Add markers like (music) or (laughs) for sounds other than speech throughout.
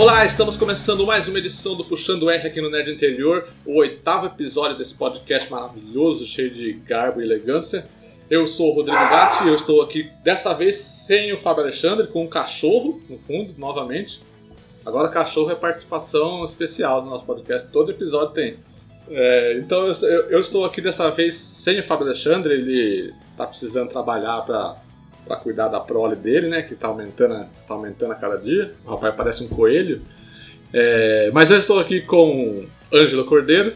Olá, estamos começando mais uma edição do Puxando R aqui no Nerd Interior, o oitavo episódio desse podcast maravilhoso, cheio de garbo e elegância. Eu sou o Rodrigo Gatti e eu estou aqui dessa vez sem o Fábio Alexandre, com um cachorro no fundo, novamente. Agora cachorro é participação especial do nosso podcast, todo episódio tem. É, então eu, eu estou aqui dessa vez sem o Fábio Alexandre, ele está precisando trabalhar para para cuidar da prole dele, né? Que tá aumentando, tá aumentando a cada dia. O rapaz parece um coelho. É, mas eu estou aqui com Ângelo Cordeiro.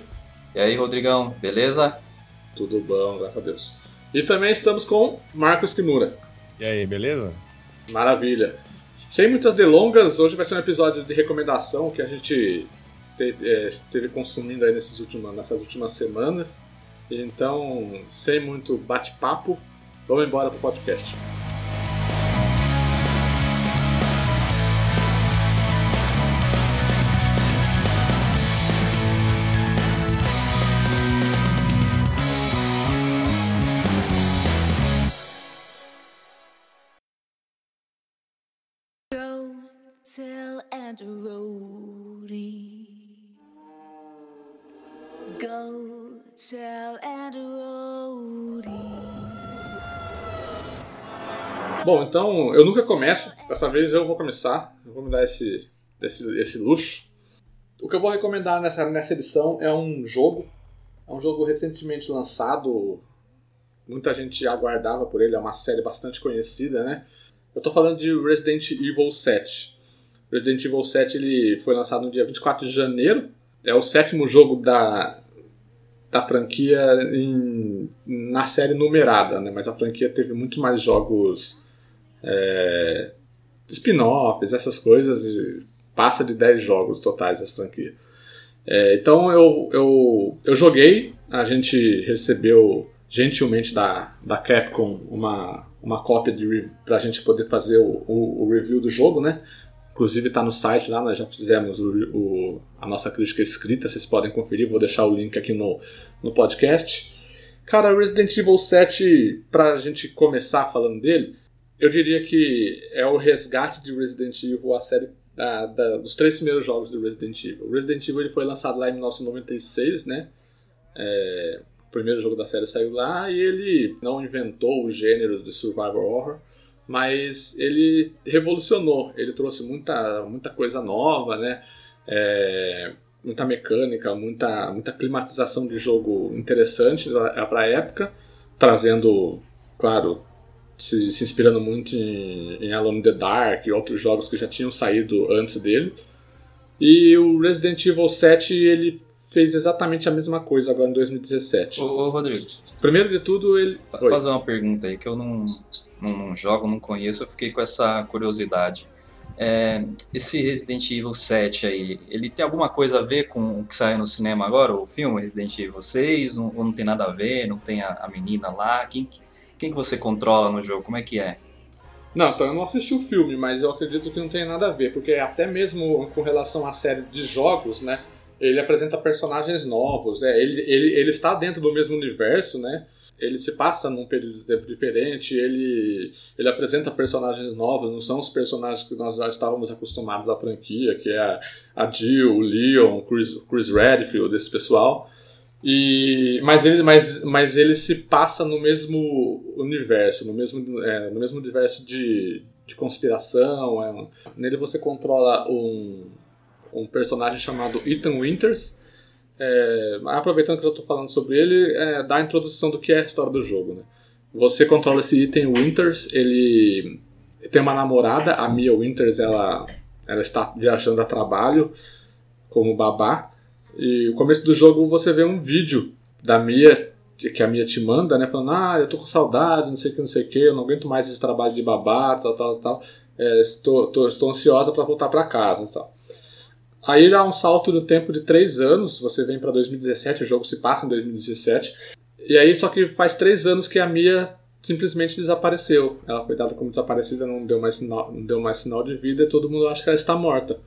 E aí, Rodrigão, beleza? Tudo bom, graças a Deus. E também estamos com Marcos Kimura. E aí, beleza? Maravilha. Sem muitas delongas, hoje vai ser um episódio de recomendação que a gente é, teve consumindo aí nesses últimos, nessas últimas semanas. Então, sem muito bate-papo, vamos embora pro podcast. tell Aunt Rhodey. Go tell Bom, então eu nunca começo. Dessa vez eu vou começar. Eu vou me dar esse, esse, esse luxo. O que eu vou recomendar nessa, nessa edição é um jogo. É um jogo recentemente lançado. Muita gente aguardava por ele. É uma série bastante conhecida, né? Eu tô falando de Resident Evil 7. Resident Evil 7 ele foi lançado no dia 24 de janeiro. É o sétimo jogo da, da franquia em, na série numerada, né? Mas a franquia teve muito mais jogos é, spin-offs, essas coisas, passa de 10 jogos totais essa franquia. É, então eu, eu, eu joguei, a gente recebeu gentilmente da, da Capcom uma, uma cópia para a gente poder fazer o, o, o, review do jogo, né? Inclusive está no site lá, nós já fizemos o, o, a nossa crítica escrita, vocês podem conferir, vou deixar o link aqui no, no podcast. Cara, Resident Evil 7, para a gente começar falando dele, eu diria que é o resgate de Resident Evil, a série da, da, dos três primeiros jogos do Resident Evil. O Resident Evil ele foi lançado lá em 1996, né? É, o primeiro jogo da série saiu lá e ele não inventou o gênero de survival horror, mas ele revolucionou. Ele trouxe muita, muita coisa nova, né? É, muita mecânica, muita, muita climatização de jogo interessante para a época, trazendo, claro, se, se inspirando muito em, em Alone in the Dark e outros jogos que já tinham saído antes dele. E o Resident Evil 7 ele fez exatamente a mesma coisa agora em 2017. Ô, ô Rodrigo. Primeiro de tudo, ele. Vou fazer uma pergunta aí que eu não, não, não, jogo, não conheço, eu fiquei com essa curiosidade. É, esse Resident Evil 7 aí, ele tem alguma coisa a ver com o que saiu no cinema agora, o filme Resident Evil 6? Ou não tem nada a ver? Não tem a, a menina lá? Quem, quem que você controla no jogo? Como é que é? Não, então eu não assisti o filme, mas eu acredito que não tem nada a ver, porque até mesmo com relação à série de jogos, né? Ele apresenta personagens novos, né? Ele, ele, ele está dentro do mesmo universo, né? Ele se passa num período de tempo diferente, ele, ele apresenta personagens novos, não são os personagens que nós já estávamos acostumados à franquia, que é a, a Jill, o Leon, o Chris, Chris Redfield, esse pessoal. E, mas, ele, mas, mas ele se passa no mesmo universo, no mesmo, é, no mesmo universo de, de conspiração. É, nele você controla um, um personagem chamado Ethan Winters. É, aproveitando que eu estou falando sobre ele, é, dá a introdução do que é a história do jogo. Né? Você controla esse Ethan Winters, ele tem uma namorada, a Mia Winters, ela, ela está viajando a trabalho como babá. E no começo do jogo você vê um vídeo da Mia, que a Mia te manda, né? Falando, ah, eu tô com saudade, não sei o que, não sei o que, eu não aguento mais esse trabalho de babá, tal, tal, tal. É, estou, tô, estou ansiosa para voltar para casa tal. Aí dá um salto do tempo de três anos, você vem para 2017, o jogo se passa em 2017. E aí, só que faz três anos que a Mia simplesmente desapareceu. Ela foi dada como desaparecida, não deu mais sinal, não deu mais sinal de vida e todo mundo acha que ela está morta.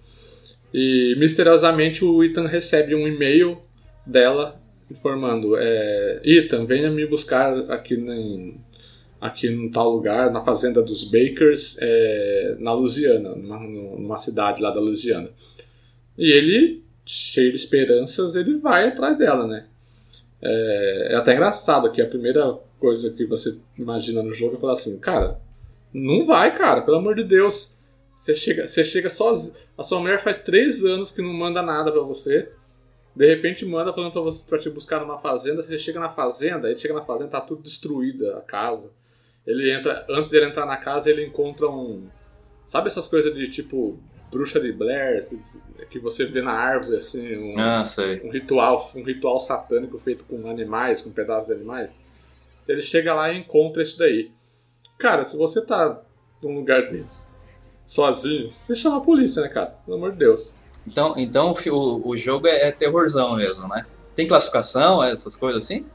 E misteriosamente o Ethan recebe um e-mail dela informando: é, Ethan, venha me buscar aqui em, aqui num tal lugar, na fazenda dos Bakers, é, na Louisiana, numa, numa cidade lá da Louisiana. E ele, cheio de esperanças, ele vai atrás dela, né? É, é até engraçado que a primeira coisa que você imagina no jogo é falar assim, cara, não vai, cara, pelo amor de Deus. Você chega, você chega sozinho. A sua mulher faz três anos que não manda nada pra você. De repente manda falando pra você pra te buscar numa fazenda. Você chega na fazenda, ele chega na fazenda, tá tudo destruída a casa. Ele entra. Antes dele entrar na casa, ele encontra um. Sabe essas coisas de tipo bruxa de Blair, que você vê na árvore, assim, um, Ah, sei. um ritual, um ritual satânico feito com animais, com pedaços de animais. Ele chega lá e encontra isso daí. Cara, se você tá num lugar desse, sozinho, você chama a polícia, né, cara? Pelo amor de Deus. Então, então o o, jogo é, é terrorzão mesmo, né? Tem classificação, essas coisas assim?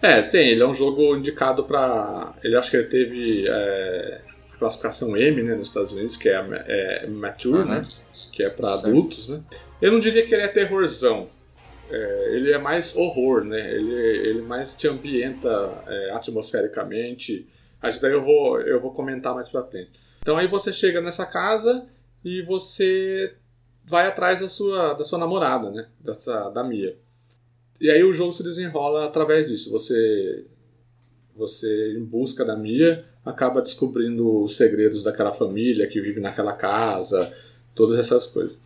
É, tem. Ele é um jogo indicado pra. Ele acho que ele teve é, classificação M, né, nos Estados Unidos, que é, é Mature, Uhum. né? Que é pra Certo. adultos, né? Eu não diria que ele é terrorzão. É, ele é mais horror, né? Ele, ele mais te ambienta é, atmosfericamente. Acho que daí eu vou, eu vou comentar mais pra frente. Então aí você chega nessa casa e você vai atrás da sua, da sua namorada, né? Dessa, da Mia. E aí o jogo se desenrola através disso. Você, você em busca da Mia, acaba descobrindo os segredos daquela família que vive naquela casa, todas essas coisas.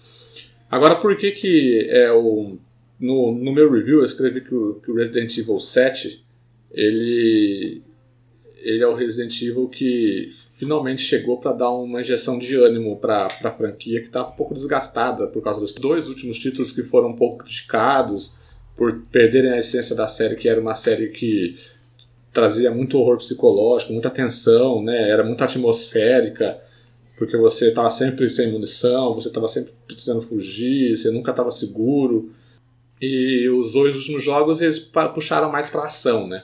Agora, por que que é o... No, no meu review eu escrevi que o, que o Resident Evil 7, ele, ele é o Resident Evil que finalmente chegou para dar uma injeção de ânimo para a franquia que estava um pouco desgastada por causa dos dois últimos títulos que foram um pouco criticados por perderem a essência da série, que era uma série que trazia muito horror psicológico, muita tensão, né? era muito atmosférica, porque você estava sempre sem munição, você estava sempre precisando fugir, você nunca estava seguro. E os dois últimos jogos eles puxaram mais para ação, né?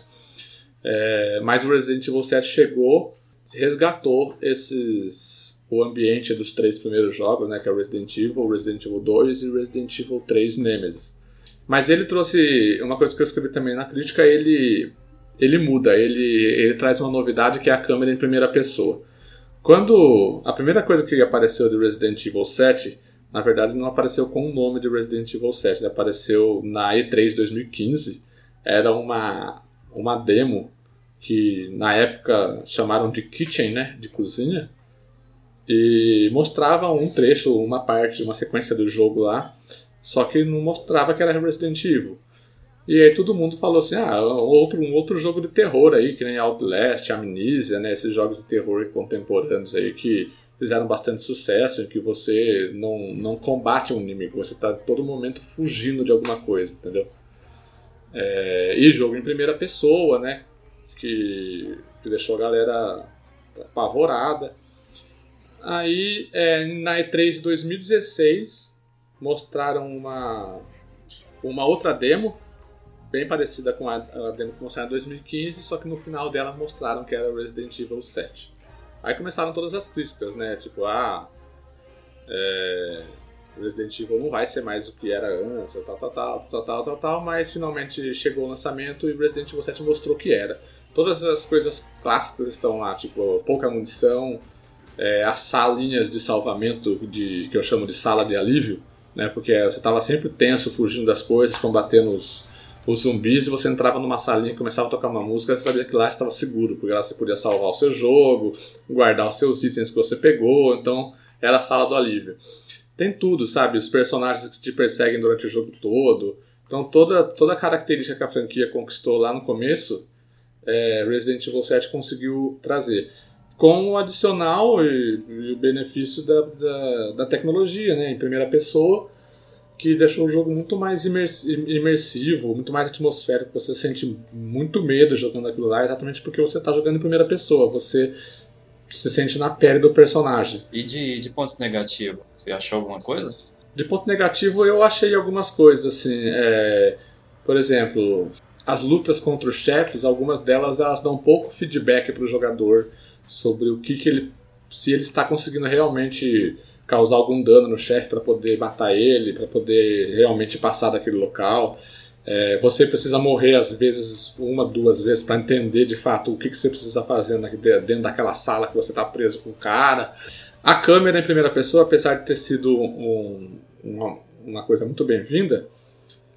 É, mas o Resident Evil 7 chegou, resgatou esses o ambiente dos três primeiros jogos, né, que é o Resident Evil, Resident Evil 2 e Resident Evil 3 Nemesis. Mas ele trouxe uma coisa que eu escrevi também na crítica, ele ele muda, ele ele traz uma novidade que é a câmera em primeira pessoa. Quando a primeira coisa que apareceu de Resident Evil 7, na verdade não apareceu com o nome de Resident Evil 7, ele apareceu na E3 2015. Era uma uma demo que na época chamaram de kitchen, né, de cozinha, e mostrava um trecho, uma parte, uma sequência do jogo lá, só que não mostrava que era Resident Evil. E aí todo mundo falou assim, ah, outro, um outro jogo de terror aí, que nem Outlast, Amnesia, né, esses jogos de terror contemporâneos aí que fizeram bastante sucesso, em que você não, não combate um inimigo, você está todo momento fugindo de alguma coisa, entendeu? É, e jogo em primeira pessoa, né? Que, que deixou a galera apavorada. Aí, é, na E3 de 2016, mostraram uma, uma outra demo, bem parecida com a, a demo que mostraram em 2015, só que no final dela mostraram que era Resident Evil 7. Aí começaram todas as críticas, né? Tipo, ah, é, Resident Evil não vai ser mais o que era antes, tal, tal, tal, tal, tal, tal, tal, mas finalmente chegou o lançamento e Resident Evil 7 mostrou que era. Todas as coisas clássicas estão lá, tipo, pouca munição, é, as salinhas de salvamento, de, que eu chamo de sala de alívio, né? Porque você estava sempre tenso, fugindo das coisas, combatendo os, os zumbis, e você entrava numa salinha, começava a tocar uma música, você sabia que lá estava seguro, porque lá você podia salvar o seu jogo, guardar os seus itens que você pegou, então era a sala do alívio. Tem tudo, sabe? Os personagens que te perseguem durante o jogo todo. Então toda, toda a característica que a franquia conquistou lá no começo, é, Resident Evil 7 conseguiu trazer. Com o adicional e, e o benefício da, da, da tecnologia, né? Em primeira pessoa, que deixou o jogo muito mais imers- imersivo, muito mais atmosférico. Você sente muito medo jogando aquilo lá, exatamente porque você está jogando em primeira pessoa. Você se sente na pele do personagem. E de, de ponto negativo, você achou alguma coisa? De ponto negativo, eu achei algumas coisas, assim, é, por exemplo, as lutas contra os chefes, algumas delas elas dão pouco feedback para o jogador sobre o que, que ele, se ele está conseguindo realmente causar algum dano no chefe para poder matar ele, para poder realmente passar daquele local. É, você precisa morrer às vezes uma, duas vezes para entender de fato o que, que você precisa fazer dentro daquela sala que você está preso com o cara. A câmera em primeira pessoa, apesar de ter sido um- uma, uma coisa muito bem-vinda,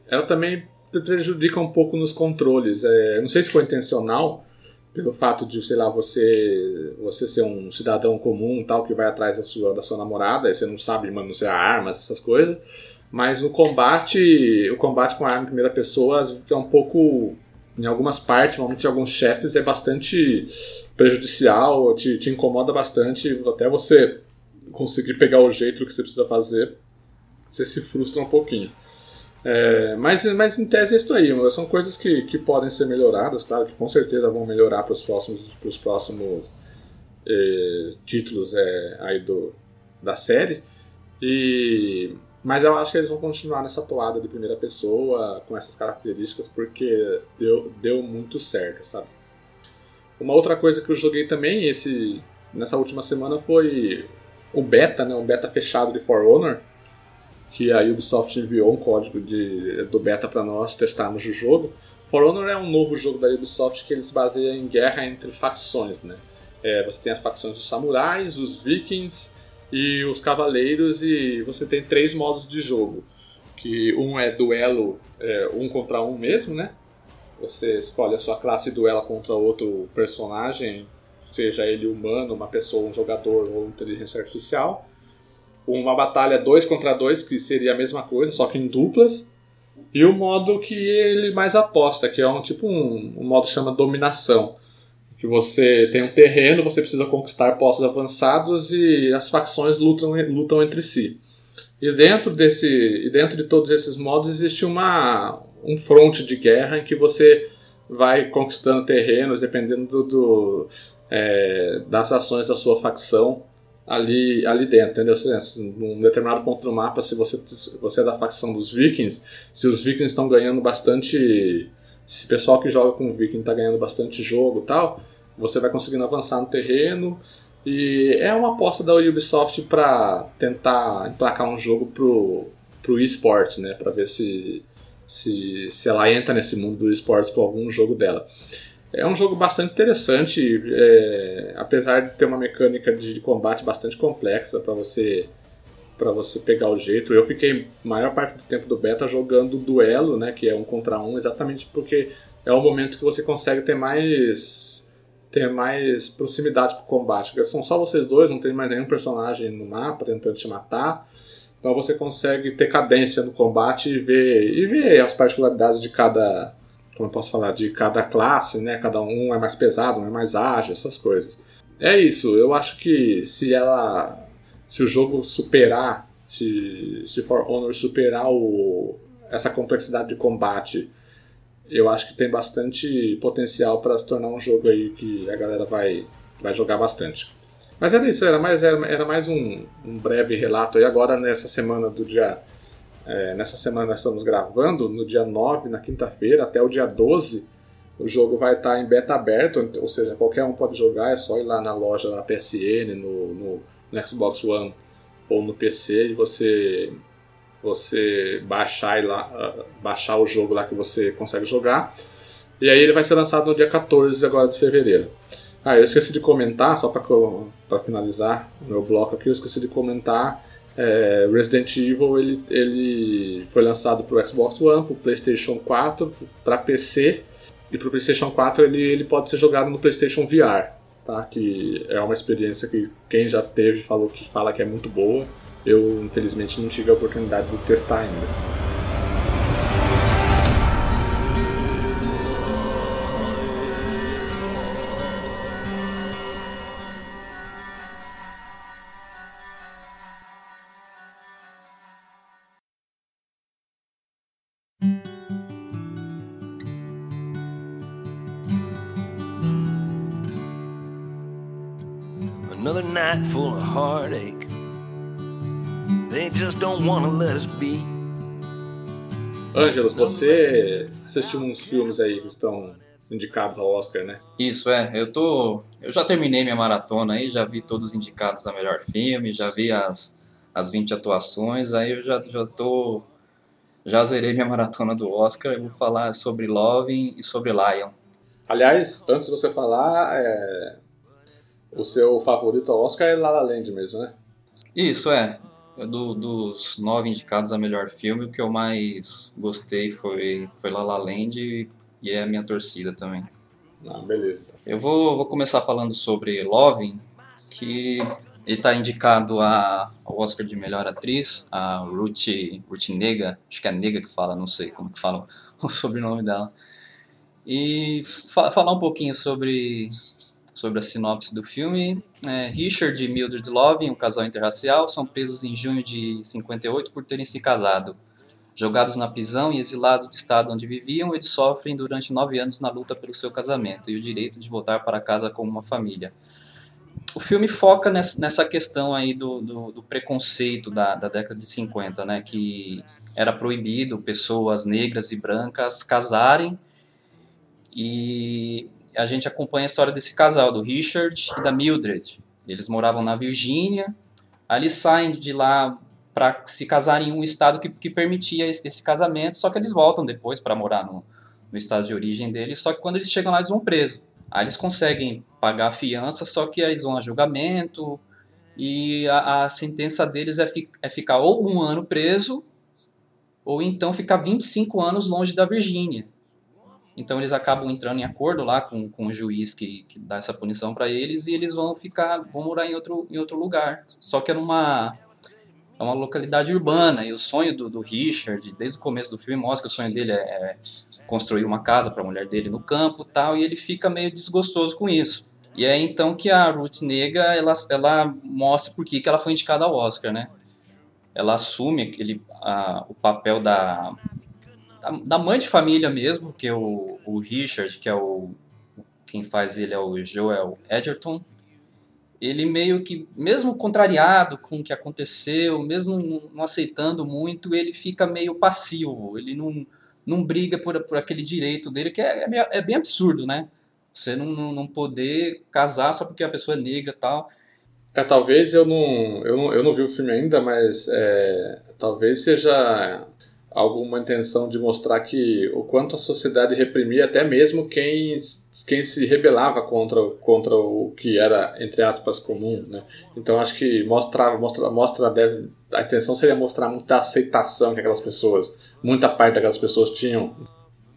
ela também prejudica um pouco nos controles. É, não sei se foi intencional, pelo fato de, sei lá, você você ser um cidadão comum tal que vai atrás da sua da sua namorada, e você não sabe manusear armas, essas coisas. Mas no combate, o combate com a arma em primeira pessoa é um pouco em algumas partes, normalmente em alguns chefes é bastante prejudicial, te, te incomoda bastante, até você conseguir pegar o jeito do que você precisa fazer, você se frustra um pouquinho. É, mas, mas em tese é isso aí, são coisas que, que podem ser melhoradas, claro que com certeza vão melhorar para os próximos, pros próximos eh, títulos é, aí do, da série. E, mas eu acho que eles vão continuar nessa toada de primeira pessoa, com essas características, porque deu, deu muito certo, sabe? Uma outra coisa que eu joguei também esse, nessa última semana foi o beta, né, um beta fechado de For Honor, que a Ubisoft enviou um código de, do beta para nós testarmos o jogo. For Honor é um novo jogo da Ubisoft que ele se baseia em guerra entre facções, né? É, você tem as facções dos samurais, os vikings e os cavaleiros e você tem três modos de jogo, que um é duelo é, um contra um mesmo, né? Você escolhe a sua classe e duela contra outro personagem, seja ele humano, uma pessoa, um jogador ou inteligência artificial. Uma batalha dois contra dois, que seria a mesma coisa, só que em duplas. E o modo que ele mais aposta, que é um tipo um, um modo que chama dominação. Que você tem um terreno, você precisa conquistar postos avançados e as facções lutam, lutam entre si. E dentro, desse, e dentro de todos esses modos existe uma, um fronte de guerra em que você vai conquistando terrenos dependendo do, é, das ações da sua facção ali, ali dentro, entendeu? Num determinado ponto do mapa, se você, se você é da facção dos vikings, se os vikings estão ganhando bastante... Se o pessoal que joga com viking está ganhando bastante jogo tal, você vai conseguindo avançar no terreno e é uma aposta da Ubisoft para tentar emplacar um jogo pro, pro esportes, né? Para ver se, se, se ela entra nesse mundo do esportes com algum jogo dela. É um jogo bastante interessante, é, apesar de ter uma mecânica de, de combate bastante complexa para você para você pegar o jeito. Eu fiquei maior parte do tempo do beta jogando duelo, né, que é um contra um, exatamente porque é o momento que você consegue ter mais ter mais proximidade com o combate, porque são só vocês dois, não tem mais nenhum personagem no mapa tentando te matar. Então você consegue ter cadência no combate e ver e ver as particularidades de cada como eu posso falar, de cada classe, né? Cada um é mais pesado, um é mais ágil, essas coisas. É isso, eu acho que se ela. Se o jogo superar, se, se For Honor superar o, essa complexidade de combate, eu acho que tem bastante potencial para se tornar um jogo aí que a galera vai, vai jogar bastante. Mas era isso, era mais, era, era mais um, um breve relato aí agora nessa semana do dia é, nessa semana nós estamos gravando, no dia 9, na quinta-feira, até o dia 12, o jogo vai estar em beta aberto, ou seja, qualquer um pode jogar, é só ir lá na loja da PSN, no, no, no Xbox One ou no PC e você você baixar, lá, baixar o jogo lá que você consegue jogar. E aí ele vai ser lançado no dia 14 agora de fevereiro. Ah, eu esqueci de comentar, só para finalizar meu bloco aqui, eu esqueci de comentar é, Resident Evil ele, ele foi lançado para o Xbox One, para o PlayStation 4, para PC e para o PlayStation 4 ele, ele pode ser jogado no PlayStation VR, tá? Que é uma experiência que quem já teve falou que fala que é muito boa. Eu infelizmente não tive a oportunidade de testar ainda. Another night full of heartache. Ângelos, você assistiu uns filmes aí que estão indicados ao Oscar, né? Isso, é. Eu tô. Eu já terminei minha maratona aí, já vi todos os indicados a melhor filme, já vi as, as 20 atuações, aí eu já, já tô. Já zerei minha (laughs) maratona do Oscar, eu vou falar sobre Loving e sobre Lion. Aliás, antes de você falar, é, o seu favorito ao Oscar é La La Land mesmo, né? Isso, é. Do- dos nove indicados a melhor filme, o que eu mais gostei foi, foi La La Land e, e é a minha torcida também. Ah, beleza. Eu vou, vou começar falando sobre Loving, que ele está indicado a, ao Oscar de melhor atriz, a Ruth, Ruth Nega, acho que é Nega que fala, não sei como que fala (laughs) o sobrenome dela. E fa- falar um pouquinho sobre, sobre a sinopse do filme. É, Richard e Mildred Loving, um casal interracial, são presos em junho de 58 por terem se casado. Jogados na prisão e exilados do estado onde viviam, eles sofrem durante nove anos na luta pelo seu casamento e o direito de voltar para casa como uma família. O filme foca nessa, questão aí do, do, do preconceito da, da década de 50, né, que era proibido pessoas negras e brancas casarem e a gente acompanha a história desse casal, do Richard e da Mildred. Eles moravam na Virgínia, eles saem de lá para se casarem em um estado que, que permitia esse, esse casamento, só que eles voltam depois para morar no, no estado de origem deles, só que quando eles chegam lá eles vão presos. Aí eles conseguem pagar a fiança, só que eles vão a julgamento e a, a sentença deles é, fi, é ficar ou um ano preso ou então ficar 25 anos longe da Virgínia. Então eles acabam entrando em acordo lá com, com o juiz que, que dá essa punição para eles e eles vão ficar, vão morar em outro, em outro lugar. Só que é numa é uma localidade urbana e o sonho do, do Richard, desde o começo do filme, mostra que o sonho dele é, é construir uma casa para a mulher dele no campo tal, e ele fica meio desgostoso com isso. E é então que a Ruth Nega, ela, ela mostra por que ela foi indicada ao Oscar, né? Ela assume aquele, a, o papel da, da, mãe de família mesmo, que é o, o Richard, que é o quem faz ele é o Joel Edgerton. Ele meio que, mesmo contrariado com o que aconteceu, mesmo não, aceitando muito, ele fica meio passivo. Ele não, não briga por, por aquele direito dele, que é, é, é bem absurdo, né? Você não, não, não poder casar só porque a pessoa é negra e tal. É, talvez eu não, eu não, eu não vi o filme ainda, mas é, talvez seja alguma intenção de mostrar que o quanto a sociedade reprimia até mesmo quem, quem se rebelava contra, contra o que era, entre aspas, comum, né? Então acho que mostra, mostra, mostra deve, a intenção seria mostrar muita aceitação que aquelas pessoas, muita parte daquelas pessoas tinham.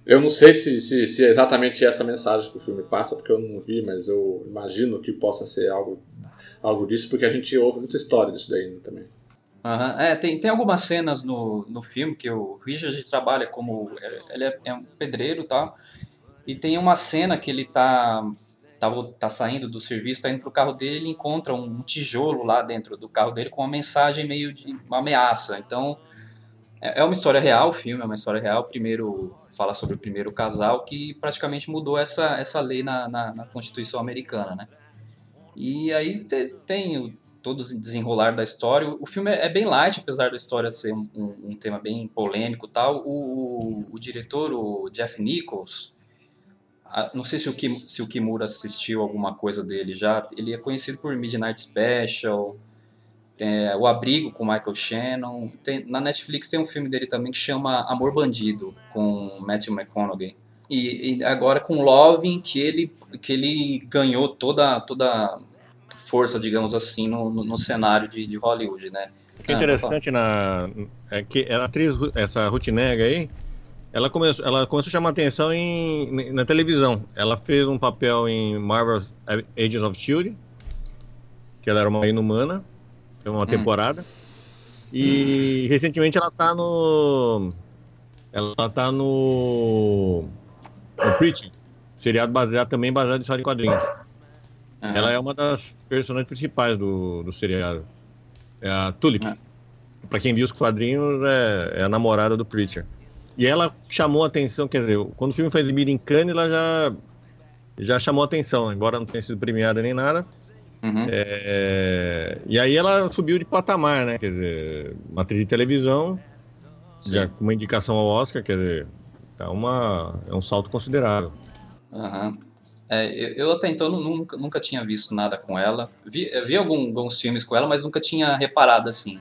Eu não sei se, se, se é exatamente essa mensagem que o filme passa, porque eu não vi, mas eu imagino que possa ser algo algo disso, porque a gente ouve muita história disso daí né, também. Aham, É, tem, tem algumas cenas no, no filme que o Richard trabalha como. Ele é, é um pedreiro e tal. E tem uma cena que ele tá, tá, tá saindo do serviço, tá indo pro carro dele, ele encontra um tijolo lá dentro do carro dele com uma mensagem meio de uma ameaça. Então, é é uma história real, o filme é uma história real. Primeiro, fala sobre o primeiro casal que praticamente mudou essa, essa lei na, na, na Constituição americana, né? E aí te- tem o, todo o desenrolar da história. O filme é é bem light, apesar da história ser um, um- um tema bem polêmico tal. O, o, o diretor, o Jeff Nichols, ah, não sei se o, Kim, se o Kimura assistiu alguma coisa dele já, ele é conhecido por Midnight Special, tem, O Abrigo com Michael Shannon. Tem- na Netflix tem um filme dele também que chama Amor Bandido, com Matthew McConaughey. E, e agora com Loving, que ele, que ele ganhou toda, toda força, digamos assim, no, no, no cenário de, de Hollywood, né? O que é Ah, interessante na, é que a atriz, essa Ruth Nega aí, ela começou, ela começou a chamar atenção em, na televisão. Ela fez um papel em Marvel's Agents of S.H.I.E.L.D., que ela era uma inumana, foi uma temporada. E recentemente ela tá no... Ela tá no... No Preaching, seriado baseado também baseado em história de quadrinhos. Aham. Ela é uma das personagens principais do, do seriado. É a Tulip. Ah. Pra quem viu os quadrinhos, é, é a namorada do Preacher. E ela chamou a atenção, quer dizer, quando o filme foi exibido em Cannes, ela já, já chamou a atenção, embora não tenha sido premiada nem nada. Uhum. É, e aí ela subiu de patamar, né? Quer dizer, uma atriz de televisão, já com uma indicação ao Oscar, quer dizer, é, uma, é um salto considerável. Aham. É, eu, eu até então nu- nunca, nunca tinha visto nada com ela. Vi, eu vi algum- alguns filmes com ela, mas nunca tinha reparado assim.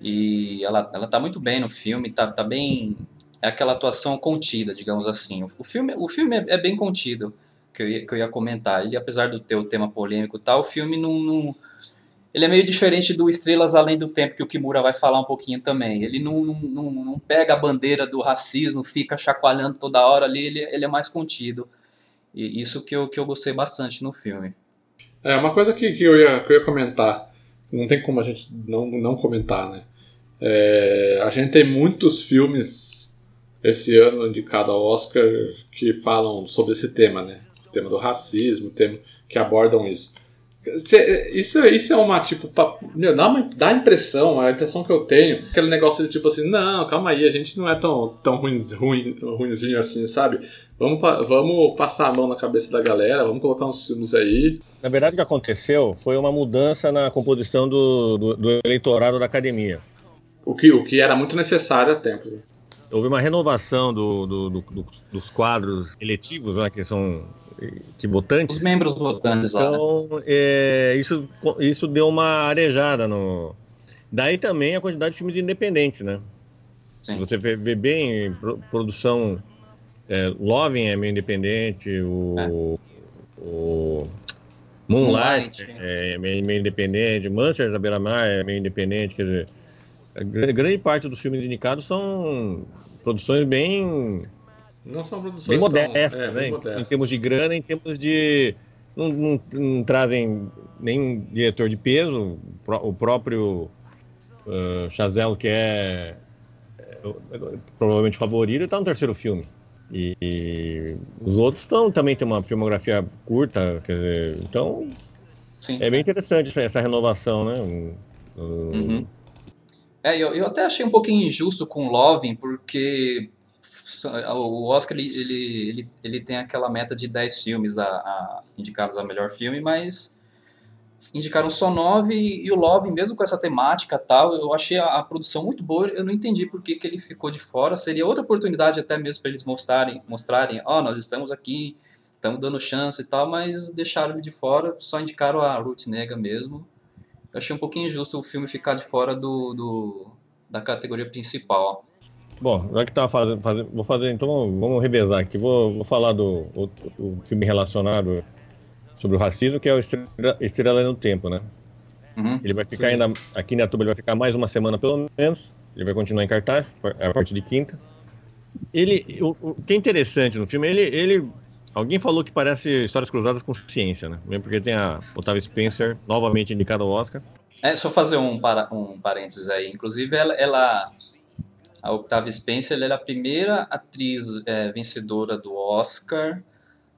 E ela, ela tá muito bem no filme, tá, tá bem. É aquela atuação contida, digamos assim. O filme, o filme é, é bem contido, que eu, ia, que eu ia comentar. Ele, apesar de ter o tema polêmico e tal, o filme não, não ele é meio diferente do Estrelas Além do Tempo, que o Kimura vai falar um pouquinho também. Ele não, não, não, não pega a bandeira do racismo, fica chacoalhando toda hora ali, ele, ele é mais contido. E isso que eu, que eu gostei bastante no filme. É, uma coisa que, que, eu, ia, que eu ia comentar, não tem como a gente não, não comentar, né? É, a gente tem muitos filmes esse ano indicado ao Oscar que falam sobre esse tema, né? O tema do racismo, tema que abordam isso. Isso, isso é uma, tipo, dá, uma, dá a impressão, a impressão que eu tenho, aquele negócio de tipo assim, não, calma aí, a gente não é tão, tão ruim, ruim, ruimzinho assim, sabe? Vamos, vamos passar a mão na cabeça da galera, vamos colocar uns filmes aí. Na verdade, o que aconteceu foi uma mudança na composição do, do, do eleitorado da academia. O que, o que era muito necessário há tempos. Né? Houve uma renovação do, do, dos quadros eletivos, né, que são que votantes. Os membros votantes lá. Então, é, isso, isso deu uma arejada no. Daí também a quantidade de filmes independentes, né? Sim. Você vê, vê bem, produção. É, Loving é meio independente, o. É. o Moonlight, Moonlight é meio, meio independente, Monsters da Beira-Mar é meio independente, quer dizer. A grande parte dos filmes indicados são produções bem não são produções bem modestas, tão, é, né? Modestas. Em termos de grana, em termos de. Não, não, não trazem nenhum diretor de peso, o próprio uh, Chazelle, que é, é, provavelmente favorito, está no terceiro filme. E, e os outros tão, também tem uma filmografia curta, quer dizer, então Sim. é bem interessante essa, essa renovação, né? Uhum. É, eu, eu até achei um pouquinho injusto com Loving, porque o Oscar ele, ele, ele, ele, tem aquela meta de 10 filmes a, a, indicados ao melhor filme, mas indicaram só 9 e, e o Love, mesmo com essa temática tal, eu achei a, a, produção muito boa, eu não entendi por que, que ele ficou de fora, seria outra oportunidade até mesmo para eles mostrarem, mostrarem, ó, oh, nós estamos aqui, estamos dando chance e tal, mas deixaram ele de fora, só indicaram a Ruth Nega mesmo. Eu achei um pouquinho injusto o filme ficar de fora do, do da categoria principal. Bom, já que tá fazendo, fazendo, vou fazer, então vamos revezar aqui. Vou, vou falar do o, o filme relacionado sobre o racismo, que é o Estrela, Estrela no Tempo, né? Uhum, ele vai ficar sim. ainda, aqui na Tuba ele vai ficar mais uma semana pelo menos. Ele vai continuar em cartaz, a partir de quinta. Ele, o, o que é interessante no filme, ele, ele, alguém falou que parece Histórias Cruzadas com Ciência, né? Mesmo porque tem a Otávia Spencer, novamente indicada ao Oscar. É, só fazer um, para, um parênteses aí. Inclusive, ela, ela a Octavia Spencer era a primeira atriz é, vencedora do Oscar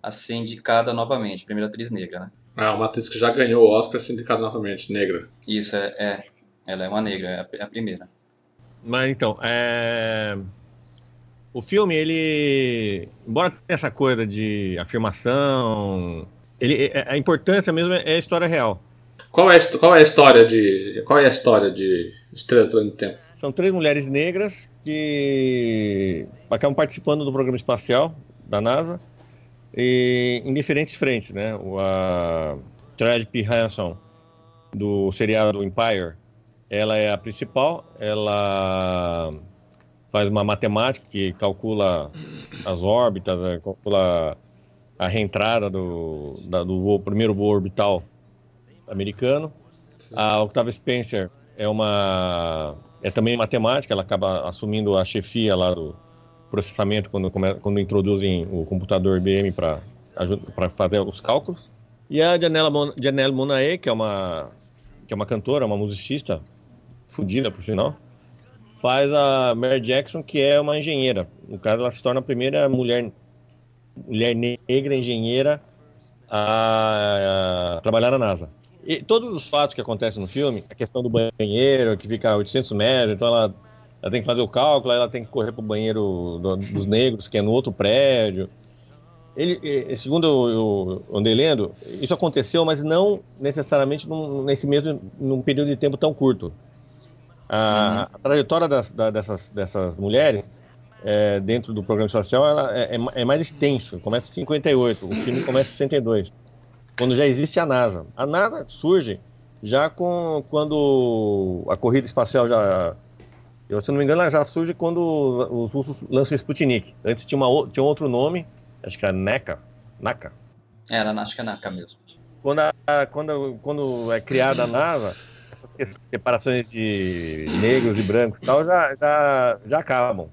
a ser indicada novamente, primeira atriz negra, né? Ah, uma atriz que já ganhou o Oscar a ser indicada novamente, negra. Isso, é, é. Ela é uma negra, é a, é primeira. Mas então, é... o filme, ele. Embora tenha essa coisa de afirmação, ele, é, a importância mesmo é a história real. Qual é, qual é a história de. Qual é a história de Estrelas do Tempo? São três mulheres negras que acabam participando do programa espacial da NASA e, em diferentes frentes, né? O, a Tragedy P. Hanson, do seriado Empire, ela é a principal, ela faz uma matemática que calcula as órbitas, né? calcula a reentrada do, da, do voo, primeiro voo orbital americano. Sim. A Octavia Spencer é uma é também matemática, ela acaba assumindo a chefia lá do processamento quando, quando introduzem o computador IBM para fazer os cálculos. E a Janelle, Janelle Monae, que é uma que é uma cantora, uma musicista, fodida por sinal, faz a Mary Jackson, que é uma engenheira. No caso, ela se torna a primeira mulher mulher negra engenheira a, a trabalhar na NASA. E todos os fatos que acontecem no filme, a questão do banheiro, que fica a 800 metros, então ela, ela tem que fazer o cálculo, ela tem que correr para o banheiro do, dos negros, que é no outro prédio. Ele, segundo eu, andei lendo, isso aconteceu, mas não necessariamente num, nesse mesmo num período de tempo tão curto. A, uhum. a trajetória das, da, dessas, dessas mulheres é, dentro do programa social ela é, é, é mais extenso. Começa em 58, o filme começa em 62 quando já existe a NASA. A NASA surge já com quando a corrida espacial já. Eu, se não me engano, ela já surge quando os russos lançam o Sputnik. Antes tinha, uma, tinha outro nome, acho que era NECA. NACA. Era, acho que é Naka mesmo. Quando, a- quando, quando é criada a NASA, essas separações de negros e brancos e tal já, já, já acabam.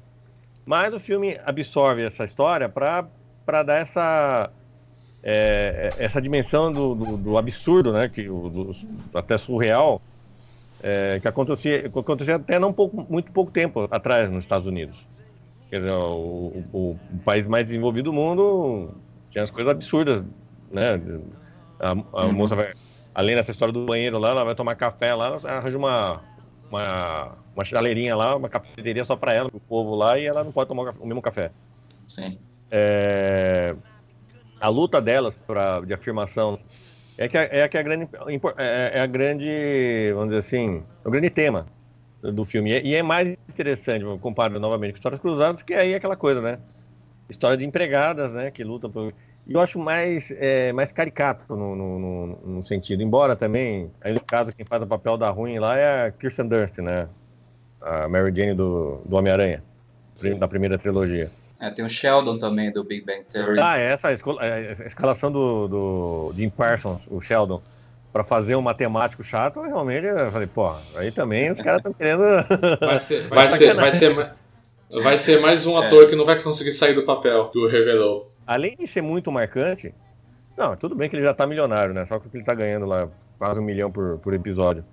Mas o filme absorve essa história para dar essa, é, essa dimensão do, do, do absurdo, né? Que, do, até surreal, é, que acontecia, acontecia até não pouco, muito pouco tempo atrás nos Estados Unidos. Quer dizer, o, o- o país mais desenvolvido do mundo tinha as coisas absurdas, né? A, a moça vai, além dessa história do banheiro lá, ela vai tomar café lá, arranja uma, uma, uma chaleirinha lá, uma cafeteria só para ela, o povo lá, e ela não pode tomar o mesmo café. Sim. É, a luta delas pra, de afirmação é que, é que a grande é, é a grande vamos dizer assim é o grande tema do filme e é, é mais interessante comparado novamente com histórias cruzadas que aí é aquela coisa né história de empregadas né que lutam por eu acho mais é, mais caricato no, no, no- no sentido embora também aí no caso quem faz o papel da ruim lá é a Kirsten Dunst né a Mary Jane do, do Homem-Aranha da primeira trilogia É, tem o Sheldon também, do Big Bang Theory. ah, é essa a escola- é, essa escalação do, do Jim Parsons, o Sheldon, pra fazer um matemático chato, realmente eu falei, pô, aí também os caras estão querendo. (laughs) Vai ser, vai, ser, vai, ser, vai ser mais um ator que não vai conseguir sair do papel que o revelou. Além de ser muito marcante, não, tudo bem que ele já tá milionário, né? Só que ele tá ganhando lá quase um milhão por, por episódio.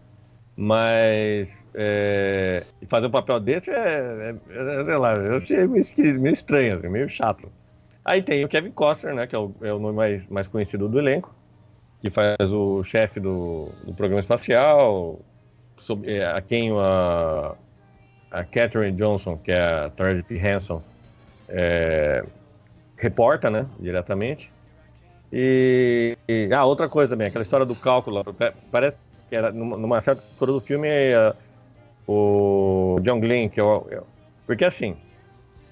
Mas é, fazer um papel desse é, é- é, sei lá, eu achei meio, meio estranho, assim, meio chato. Aí tem o Kevin Costner, né? Que é o, é o nome mais, mais conhecido do elenco, que faz o chefe do, do programa espacial, sob- é, a quem a, a Catherine Johnson, que é a Taraji P. Henson, é, reporta, né, diretamente. E, e ah, outra coisa também, aquela história do cálculo, pa- parece que era numa, certa altura do filme eh, o John Glenn, que é o, é porque assim,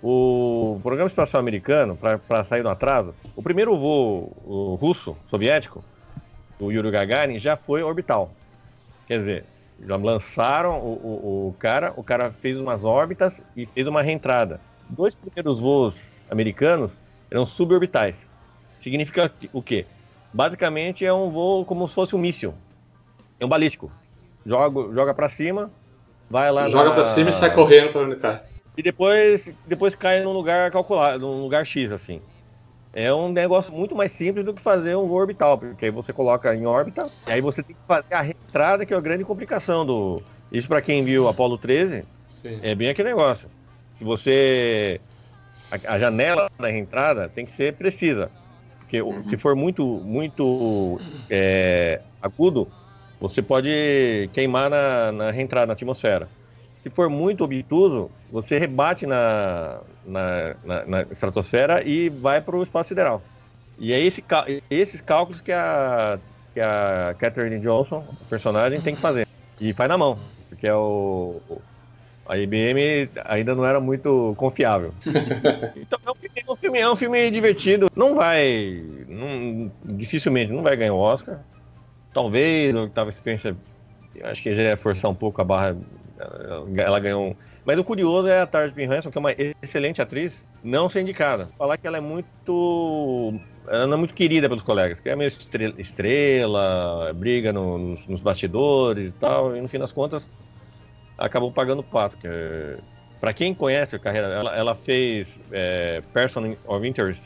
o programa espacial americano para sair do atraso, o primeiro voo russo soviético, o Yuri Gagarin já foi orbital. Quer dizer, já lançaram o, o, o cara, o cara fez umas órbitas e fez uma reentrada. Dois primeiros voos americanos eram suborbitais. Significa o quê? Basicamente é um voo como se fosse um míssil. É um balístico. Joga, joga para cima, vai lá Joga na- pra cima e sai correndo pra onde cai. e depois, depois cai num lugar calculado, num lugar X, assim. É um negócio muito mais simples do que fazer um voo orbital, porque aí você coloca em órbita, e aí você tem que fazer a reentrada, que é a grande complicação do. Isso para quem viu Apollo 13, Sim. é bem aquele negócio. Se você. A, a janela da reentrada tem que ser precisa. Porque o- se for muito, muito é, agudo, você pode queimar na, na reentrada, na atmosfera. Se for muito obtuso, você rebate na, na, na- na estratosfera e vai para o espaço sideral. E é esse, esses cálculos que a, que a Catherine Johnson, a personagem, tem que fazer. E faz na mão, porque é o- a IBM ainda não era muito confiável. (laughs) então é um, filme, é um filme- é um filme divertido. Não vai. não- dificilmente não vai ganhar o Oscar. Talvez o Octavia Spencer, eu acho que já ia forçar um pouco a barra. ela- ganhou um. Mas o curioso é a Tara P. Hanson, que é uma excelente atriz, não ser indicada. Falar que ela é muito. Ela não é muito querida pelos colegas, que é meio estrela, estrela briga no- nos, nos bastidores e tal, e no fim das contas acabou pagando pato. Que é- Pra quem conhece a carreira, ela, ela fez é, Person of Interest,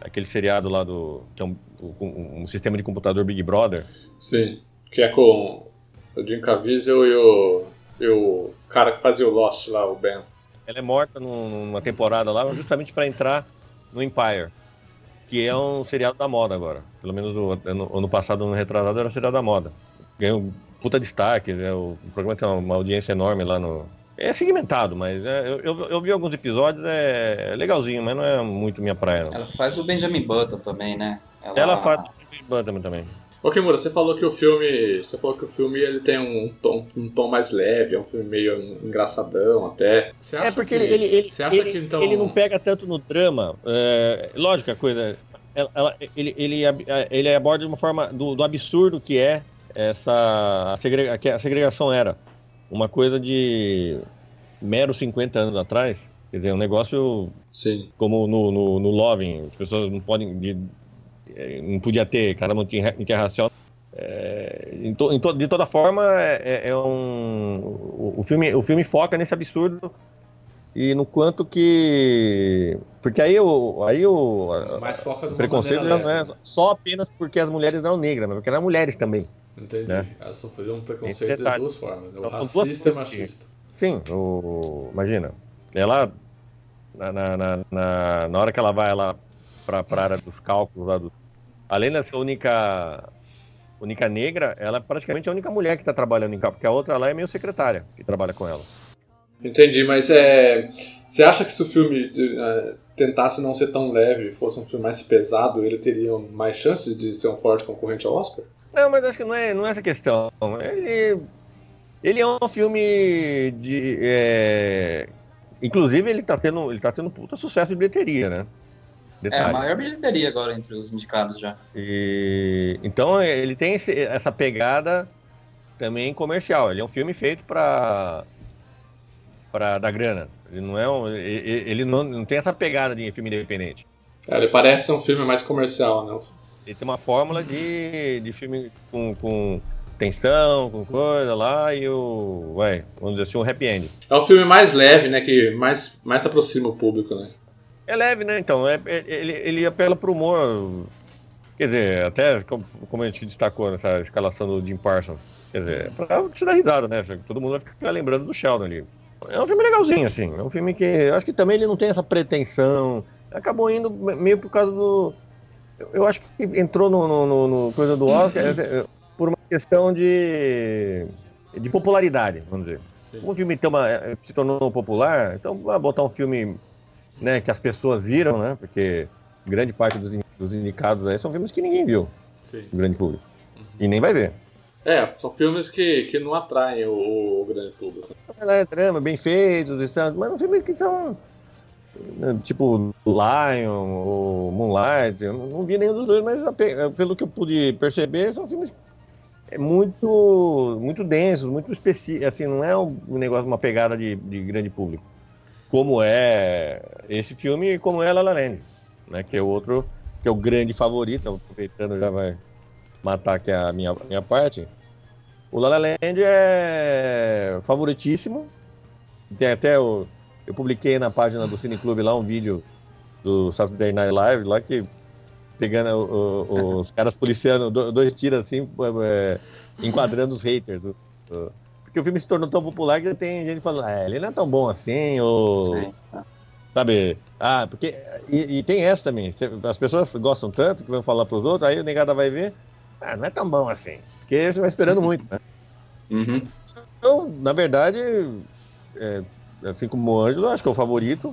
aquele seriado lá do. que é um, um- um sistema de computador Big Brother. Sim. Que é com o Jim Caviezel e o, e o cara que fazia o Lost lá, o Ben. Ela é morta num- numa temporada lá justamente para entrar no Empire, que é um seriado da moda agora. Pelo menos o ano, ano passado, ano retrasado, era seriado da moda. Ganhou puta destaque, né? o, o programa tem uma, uma audiência enorme lá no. É segmentado, mas é, eu, eu, eu vi alguns episódios, é legalzinho, mas não é muito minha praia. Não. Ela faz o Benjamin Button também, né? Ela faz também. também. Ô Kimura, você falou que o filme. Você falou que o filme ele tem um tom, um tom mais leve, é um filme meio engraçadão até. Você É acha porque que, ele, ele, ele, você acha ele, que então. ele não pega tanto no drama. é, lógico, a coisa. ela- ela- ele, ele, ele aborda de uma forma do, do absurdo que é essa a, segrega- a segregação era uma coisa de meros 50 anos atrás, quer dizer, um negócio Sim. como no, no, no Loving, as pessoas não podem. de- eh, não podia ter casamento inter- interracial. É, em to- em to- de toda forma, é, é- é um. O, o filme, o filme foca nesse absurdo e no quanto que. Porque aí o. Aí o preconceito já não é leve. só apenas porque as mulheres eram negras, mas porque eram mulheres também. Entendi. né? Elas sofreram um preconceito de duas formas. né? O Então, racista e machista. Sim, o, imagina. Ela, na, na, na, na, hora que ela vai lá para a área dos cálculos, lá do, além de ser a única, única negra, ela é praticamente a única mulher que está trabalhando em cálculo, porque a outra lá é meio secretária que trabalha com ela. Entendi, mas é. Você acha que se o filme eh, tentasse não ser tão leve, fosse um filme mais pesado, ele teria mais chances de ser um forte concorrente ao Oscar? Não, mas acho que não é, não é essa questão. Ele, ele é um filme de. é, inclusive, ele está tendo, ele tá tendo um puta sucesso de bilheteria, né? É a Detalhe. maior bilheteria agora entre os indicados já. E, então ele tem esse- essa pegada também comercial. Ele é um filme feito para dar grana. Ele não é um, ele, não, não tem essa pegada de filme independente. Ele parece um filme mais comercial, né? Ele tem uma fórmula de, de filme com, com tensão, com coisa lá e o, ué, vamos dizer assim, um happy end. É um filme mais leve, né? Que mais, mais aproxima o público, né? É leve, né? Então, é, é- ele, ele apela pro humor. Quer dizer, até como, como a gente destacou nessa escalação do Jim Parsons. Quer dizer, é pra te dar risada, né? Todo mundo vai ficar lembrando do Sheldon ali. É um filme legalzinho, assim. É um filme que. Eu acho que também ele não tem essa pretensão. Acabou indo me- meio por causa do. Eu, eu acho que entrou no, no- no- no coisa do Oscar é, por uma questão de. de popularidade, vamos dizer. Sim. Como o filme eh, se tornou popular, então vai botar um filme né, que as pessoas viram, né? Porque grande parte dos, dos indicados aí são filmes que ninguém viu, Sim. o grande público. E nem vai ver. É, são filmes que, que não atraem o, o grande público. É drama, bem feitos, tal, mas são filmes que são né, tipo Lion ou Moonlight. Eu não não vi nenhum dos dois, mas pelo que eu pude perceber, são filmes é, muito muito densos, muito específicos. Assim, não é um negócio, uma pegada de, de grande público. Como é esse filme e como é La La Land, né? Que é o outro, que é o grande favorito. Aproveitando, já vai matar aqui a minha, minha parte. O La La Land é favoritíssimo. Tem até o. Eu publiquei na página do Cine Clube lá um vídeo do Saturday Night Live, lá que pegando o- o- os caras policiando, do- dois tiros assim, é, enquadrando os haters. do- do- porque o filme se tornou tão popular que tem gente falando, ah, ele não é tão bom assim, ou. Sim. Sabe? Ah, porque. E, e tem essa também. As pessoas gostam tanto que vão falar pros outros, aí o negada vai ver. Ah, não é tão bom assim. Porque você vai esperando muito, né? Uhum. Então, na verdade, é, assim como o Ângelo, acho que é o favorito.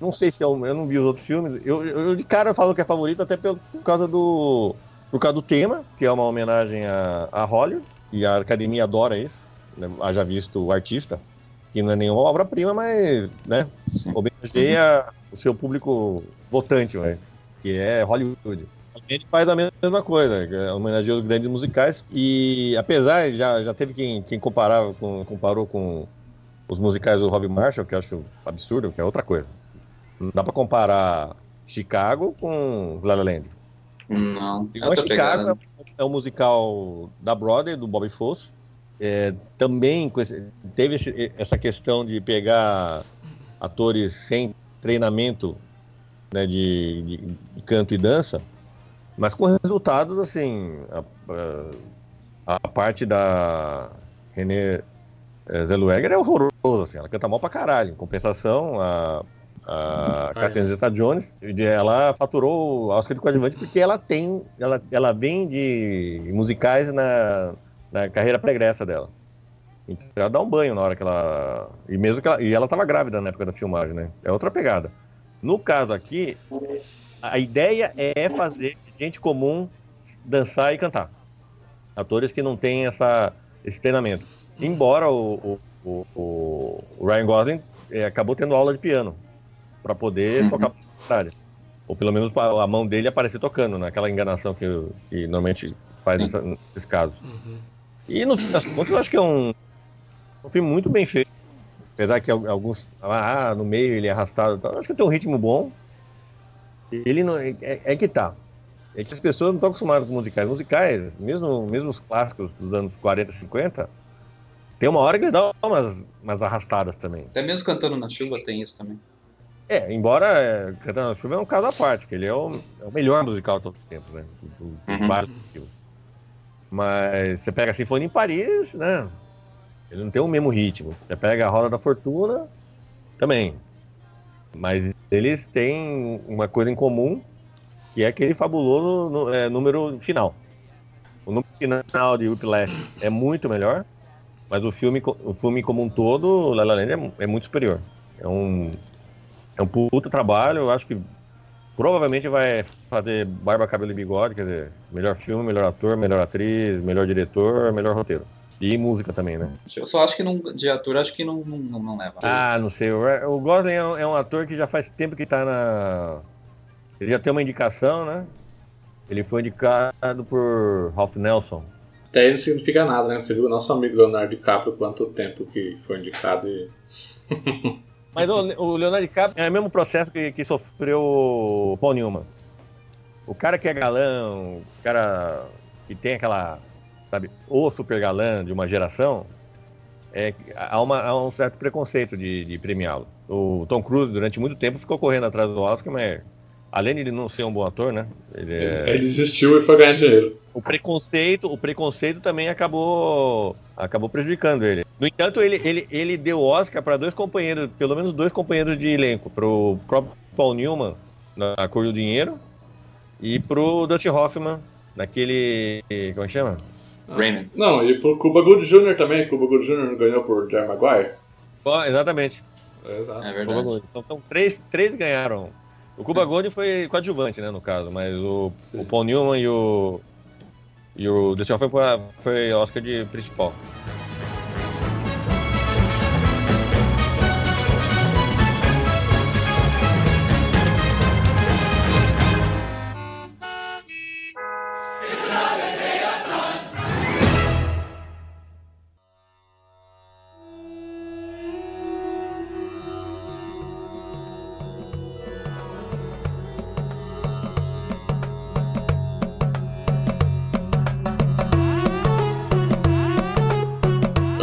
Não sei se é o, eu não vi os outros filmes. Eu, eu de cara eu falo que é favorito até pelo- por causa do por causa do tema, que é uma homenagem a, a Hollywood e a academia adora isso. Né? Haja visto o artista, que não é nenhuma obra-prima, mas né, homenageia o seu público votante, né, que é Hollywood. A gente faz a mesma coisa, que é homenageia os grandes musicais. E apesar, já, já teve quem, quem comparava com, comparou com os musicais do Robbie Marshall, que eu acho absurdo, que é outra coisa. Não dá pra comparar Chicago com La La Land. Não. Outra Chicago pegada. é um musical da Broadway, do Bobby Fosse. É, também teve esse- essa questão de pegar atores sem treinamento né, de, de- de canto e dança, mas com resultados assim. A, a- a parte da René eh, Zellweger é horrorosa, assim, ela canta mal pra caralho. Em compensação, a, a Ah, Catherine é. Zeta-Jones, ela faturou o Oscar de coadjuvante porque ela tem, ela, ela vem de musicais na, na carreira pregressa dela. Então ela dá um banho na hora que ela. E mesmo que ela, e ela tava grávida na época da filmagem, né? É outra pegada. No caso aqui, a ideia é fazer gente comum dançar e cantar. Atores que não têm essa, esse treinamento. Embora o, o, o, o Ryan Gosling eh, acabou tendo aula de piano para poder Uhum. tocar bateria. Ou pelo menos a mão dele aparecer tocando, naquela enganação que, que normalmente faz essa- nesses casos. E no fim das contas, eu acho que é um, um filme muito bem feito. Apesar que al- alguns. Ah, no meio ele é arrastado acho que tem um ritmo bom. Ele não. É, é que tá. É que as pessoas não estão acostumadas com musicais. Musicais, mesmo, mesmo os clássicos dos anos 40, 50, tem uma hora que ele dá umas, umas arrastadas também. Até mesmo cantando na chuva tem isso também. É, embora é, Cantando na Chuva é um caso à parte, que ele é o, é o melhor musical de todos os tempos, né? Do, do, Uhum. Mas você pega a Sinfonia em Paris, né? Ele não tem o mesmo ritmo. Você pega a Roda da Fortuna, também. Mas eles têm uma coisa em comum, que é aquele fabuloso nu- é, número final. O número final de Whiplash é muito melhor, mas o filme, o filme como um todo, La La Land, é, é muito superior. É um, é um puta trabalho, eu acho que provavelmente vai fazer Barba, Cabelo e Bigode, quer dizer, melhor filme, melhor ator, melhor atriz, melhor diretor, melhor roteiro. E música também, né? Eu só acho que não, de ator, acho que não, não, não, leva. Ah, não sei. O Gosling é um, é um ator que já faz tempo que tá na. Ele já tem uma indicação, né? Ele foi indicado por Ralph Nelson. Até aí não significa nada, né? Você viu o nosso amigo Leonardo DiCaprio quanto tempo que foi indicado e. (laughs) Mas o, o Leonardo DiCaprio é o mesmo processo que, que sofreu o Paul Newman. O cara que é galã, o cara que tem aquela, sabe, o super galã de uma geração, é, há, uma- há um certo preconceito de, de premiá-lo. O Tom Cruise, durante muito tempo, ficou correndo atrás do Oscar, mas além de ele não ser um bom ator, né? Ele é- Ele desistiu e foi ganhar dinheiro. o preconceito, o preconceito também acabou, acabou prejudicando ele. No entanto, ele, ele, ele deu Oscar para dois companheiros, pelo menos dois companheiros de elenco, pro próprio Paul Newman na Cor do Dinheiro e pro Dustin Hoffman naquele, como é que chama? Raymond. Não, e pro Cuba Gooding Jr. também. Cuba Gooding Jr. ganhou por Jerry Maguire. Exatamente. Exato. É verdade. Então, então três, três ganharam. O Cuba Gooding foi coadjuvante, né, no caso, mas o, Sim. o Paul Newman e o e o Dustin Hoffman foi, foi Oscar de principal.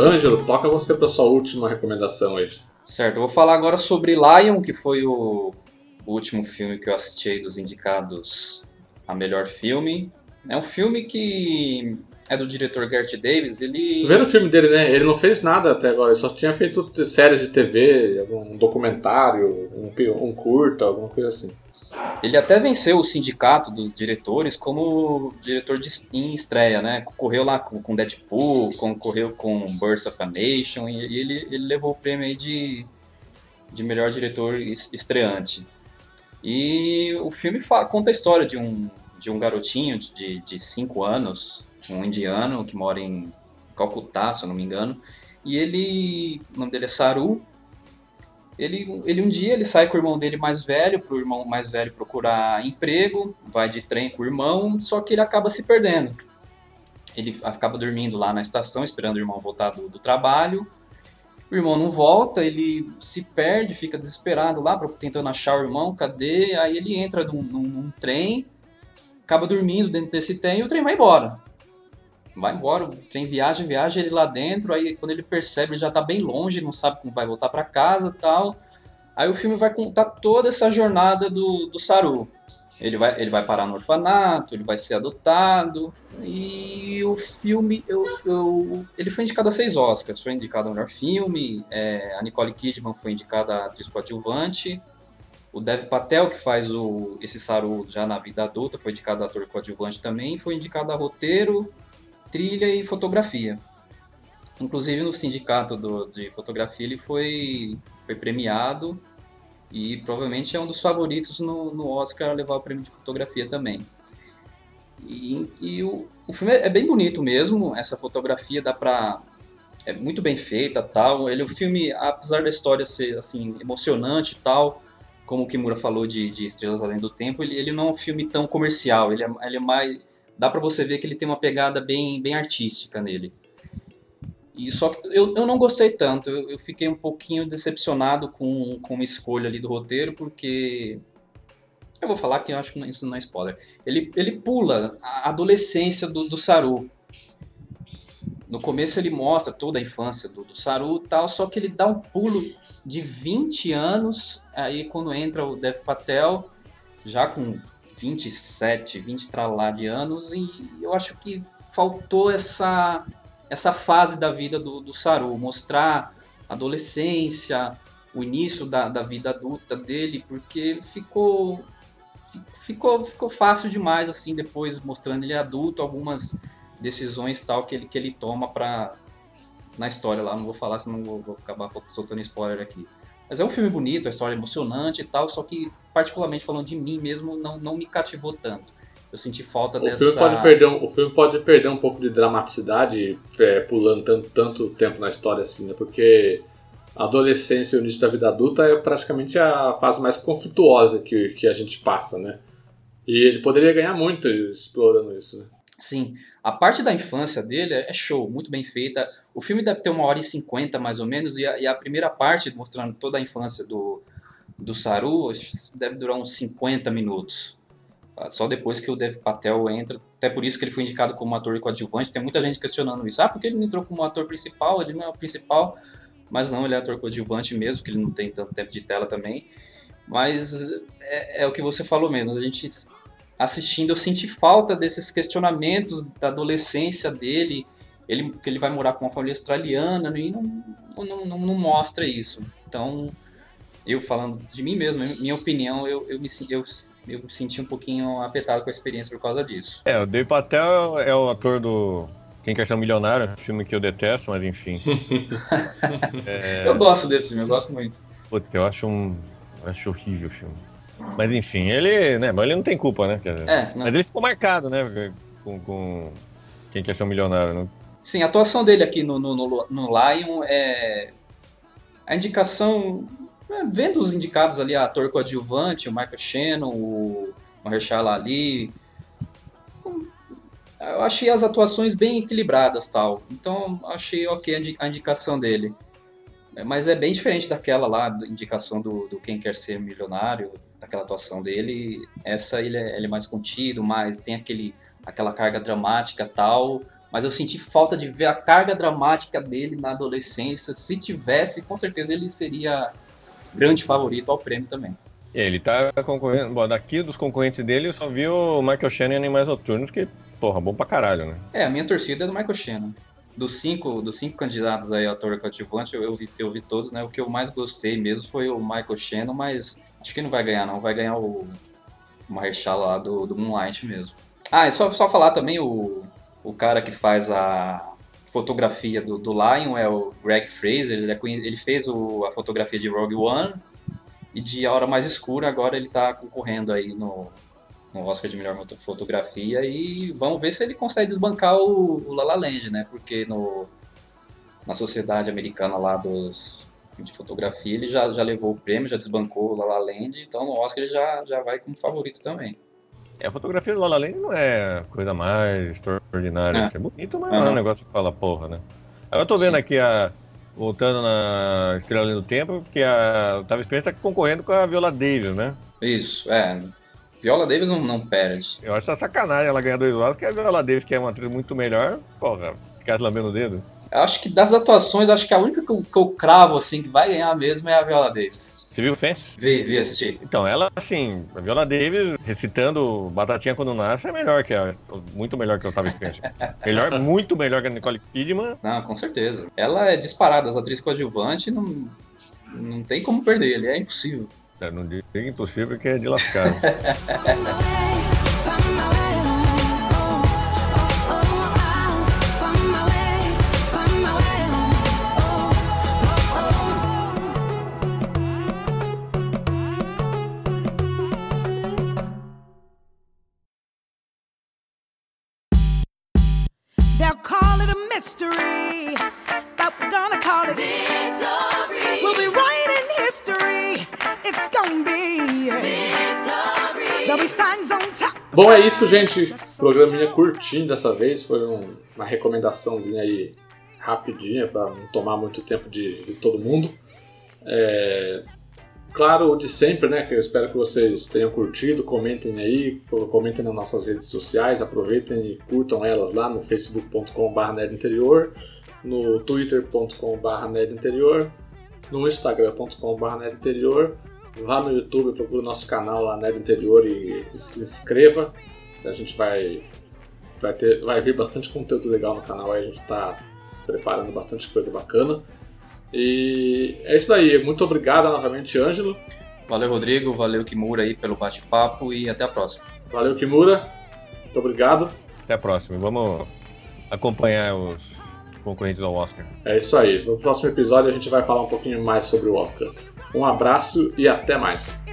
Ângelo, toca você pra sua última recomendação aí. Certo, eu vou falar agora sobre Lion, que foi o, o último filme que eu assisti dos indicados a melhor filme. É um filme que é do diretor Gert Davis, ele... Vendo o filme dele, né? Ele não fez nada até agora, ele só tinha feito séries de TV, algum documentário, um, um curta, alguma coisa assim. Ele até venceu o sindicato dos diretores como diretor de, em estreia, né? Concorreu lá com, com Deadpool, concorreu com Birds of a Nation e, e ele, ele levou o prêmio aí de, de melhor diretor es- estreante. E o filme conta a história de um, de um garotinho de 5 anos, um indiano que mora em Calcutá, se eu não me engano, e ele, o nome dele é Saru, ele, ele um dia ele sai com o irmão dele mais velho, para o irmão mais velho procurar emprego, vai de trem com o irmão, só que ele acaba se perdendo. Ele acaba dormindo lá na estação, esperando o irmão voltar do, do trabalho. O irmão não volta, ele se perde, fica desesperado lá, tentando achar o irmão, cadê? Aí ele entra num, num- num trem, acaba dormindo dentro desse trem e o trem vai embora. Vai embora, o trem viaja, viaja, ele lá dentro, aí quando ele percebe, ele já tá bem longe, não sabe como vai voltar para casa tal. Aí o filme vai contar toda essa jornada do, do Saru. Ele vai, ele vai parar no orfanato, ele vai ser adotado. E o filme, eu, eu- ele foi indicado a seis Oscars. Foi indicado ao melhor filme. é, a Nicole Kidman foi indicada a atriz coadjuvante. O Dev Patel, que faz o, esse Saru já na vida adulta, foi indicado a ator coadjuvante também. Foi indicado a roteiro, trilha e fotografia. Inclusive no sindicato do- de fotografia ele foi, foi premiado e provavelmente é um dos favoritos no, no Oscar a levar o prêmio de fotografia também. E, e o, o filme é bem bonito mesmo, essa fotografia dá pra. É muito bem feita tal. Ele, o filme, apesar da história ser assim, emocionante e tal, como o Kimura falou de, de Estrelas Além do Tempo, ele, ele não é um filme tão comercial, ele é, ele é mais, dá pra você ver que ele tem uma pegada bem, bem artística nele. E só que eu, eu não gostei tanto, eu, eu fiquei um pouquinho decepcionado com, com a escolha ali do roteiro, porque. Eu vou falar que eu acho que isso não é spoiler. Ele, ele pula a adolescência do, do Saru. No começo ele mostra toda a infância do, do Saru e tal, só que ele dá um pulo de 20 anos, aí quando entra o Dev Patel, já com 27, 20 tralá de anos, e eu acho que faltou essa, essa fase da vida do, do Saru, mostrar a adolescência, o início da, da vida adulta dele, porque ficou, ficou, ficou fácil demais, assim, depois mostrando ele adulto, algumas decisões tal que ele, que ele toma para na história lá, não vou falar, senão vou, vou acabar soltando spoiler aqui. Mas é um filme bonito, a história é emocionante e tal, só que, particularmente falando de mim mesmo, não, não me cativou tanto. Eu senti falta O dessa. filme, pode perder, um- o filme pode perder um pouco de dramaticidade é, pulando tanto, tanto tempo na história assim, né? Porque a adolescência e o início da vida adulta é praticamente a fase mais conflituosa que, que a gente passa, né? E ele poderia ganhar muito explorando isso, né? Sim, a parte da infância dele é show, muito bem feita. O filme deve ter uma hora e cinquenta mais ou menos, e a, e a primeira parte, mostrando toda a infância do, do Saru, deve durar uns 50 minutos. Ah, Só depois que o Dev Patel entra, até por isso que ele foi indicado como ator coadjuvante. Tem muita gente questionando isso. Ah, porque ele não entrou como ator principal? Ele não é o principal. Mas não, ele é ator coadjuvante mesmo, que ele não tem tanto tempo de tela também. Mas é, é o que você falou mesmo. A gente assistindo, eu senti falta desses questionamentos da adolescência dele. Ele, que ele vai morar com uma família australiana e não, não, não, não mostra isso. Então, eu falando de mim mesmo, minha opinião, eu, eu, me, eu, eu senti um pouquinho afetado com a experiência por causa disso. É, o Dave Patel é o ator do Quem Quer Ser um Milionário, filme que eu detesto, mas enfim. (laughs) É, Eu gosto desse filme, eu gosto muito. Putz, eu acho um. eu acho horrível o filme. Mas enfim, ele. Né, mas ele não tem culpa, né? É, Mas ele ficou marcado, né? Com, com Quem Quer Ser um Milionário. Né? Sim, a atuação dele aqui no, no, no, no Lion é. A indicação. é, Vendo os indicados ali, a ator coadjuvante, o Michael Shannon, o Mahershala Ali. hum, Eu achei as atuações bem equilibradas tal. Então achei ok a indi- a indicação dele. Mas é bem diferente daquela lá, da indicação do, do Quem Quer Ser Milionário, daquela atuação dele. Essa ele é, ele é mais contido, mais tem aquele, aquela carga dramática tal. Mas eu senti falta de ver a carga dramática dele na adolescência. Se tivesse, com certeza ele seria grande favorito ao prêmio também. E ele tá concorrendo. Bom, daqui dos concorrentes dele, eu só vi o Michael Shannon em Animais Noturnos, que, porra, bom pra caralho, né? É, a minha torcida é do Michael Shannon. Dos cinco, dos cinco candidatos aí a ator coadjuvante, eu, eu, vi, eu vi todos, né? O que eu mais gostei mesmo foi o Michael Shannon, mas acho que não vai ganhar, não. Vai ganhar o, o Mahershala lá do, do Moonlight mesmo. Ah, e só, só falar também, o, o cara que faz a fotografia do, do Lion é o Greg Fraser. Ele, é ele fez o- a fotografia de Rogue One e de A Hora Mais Escura. Agora ele tá concorrendo aí no, no Oscar de melhor fotografia e vamos ver se ele consegue desbancar o, o La La Land, né? Porque no, na sociedade americana lá dos, de fotografia ele já, já levou o prêmio, já desbancou o La La Land, então no Oscar ele já, já vai como favorito também. É, a fotografia do La La Land não é coisa mais extraordinária. É. É, bonito, mas não é um negócio que fala porra, né? Eu tô vendo Sim. aqui a. Voltando na Estrela do Tempo, porque a Tava Esperança tá concorrendo com a Viola Davis, né? Isso, é. Viola Davis não, não perde. Eu acho essa sacanagem ela ganhar dois Oscars, que a Viola Davis, que é uma atriz muito melhor, porra, ficar lambendo o dedo. Acho que das atuações, acho que a única que eu, que eu cravo assim que vai ganhar mesmo é a Viola Davis. Você viu o Fence? Vi, vi assistir. Então, ela, assim, a Viola Davis recitando Batatinha Quando Nasce é melhor que a. Muito melhor que a Otávio Spencer. (laughs) melhor, muito melhor que a Nicole Kidman. Não, com certeza. Ela é disparada, as atrizes coadjuvantes não, não tem como perder, ele é impossível. Eu não digo impossível porque é de lascar. (laughs) mystery, but we're gonna call it victory. We'll be writing history. It's gonna be victory. There'll be stands on top. Bom, é isso, gente. Programinha curtinho dessa vez. Foi um- uma recomendaçãozinha aí rapidinha para não tomar muito tempo de, de todo mundo. É, Claro, o de sempre, né? Que eu espero que vocês tenham curtido. Comentem aí, comentem nas nossas redes sociais. Aproveitem e curtam elas lá no facebook.com.br nerdinterior, no twitter.com.br nerdinterior, no instagram.com.br nerdinterior. Vá no YouTube, procure o nosso canal lá, Nerd Interior, e, e se inscreva. A gente vai, vai, ter, vai vir bastante conteúdo legal no canal, aí a gente está preparando bastante coisa bacana. E é isso daí. Muito obrigado novamente, Ângelo. Valeu, Rodrigo. Valeu, Kimura, aí, pelo bate-papo e até a próxima. Valeu, Kimura. Muito obrigado. Até a próxima. Vamos acompanhar os concorrentes ao Oscar. É isso aí. No próximo episódio a gente vai falar um pouquinho mais sobre o Oscar. Um abraço e até mais.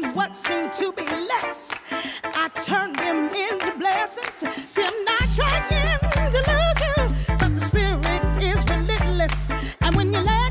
even what seemed to be less. I turned them into blessings. See, I'm not trying to lose you, but the spirit is relentless. And when you let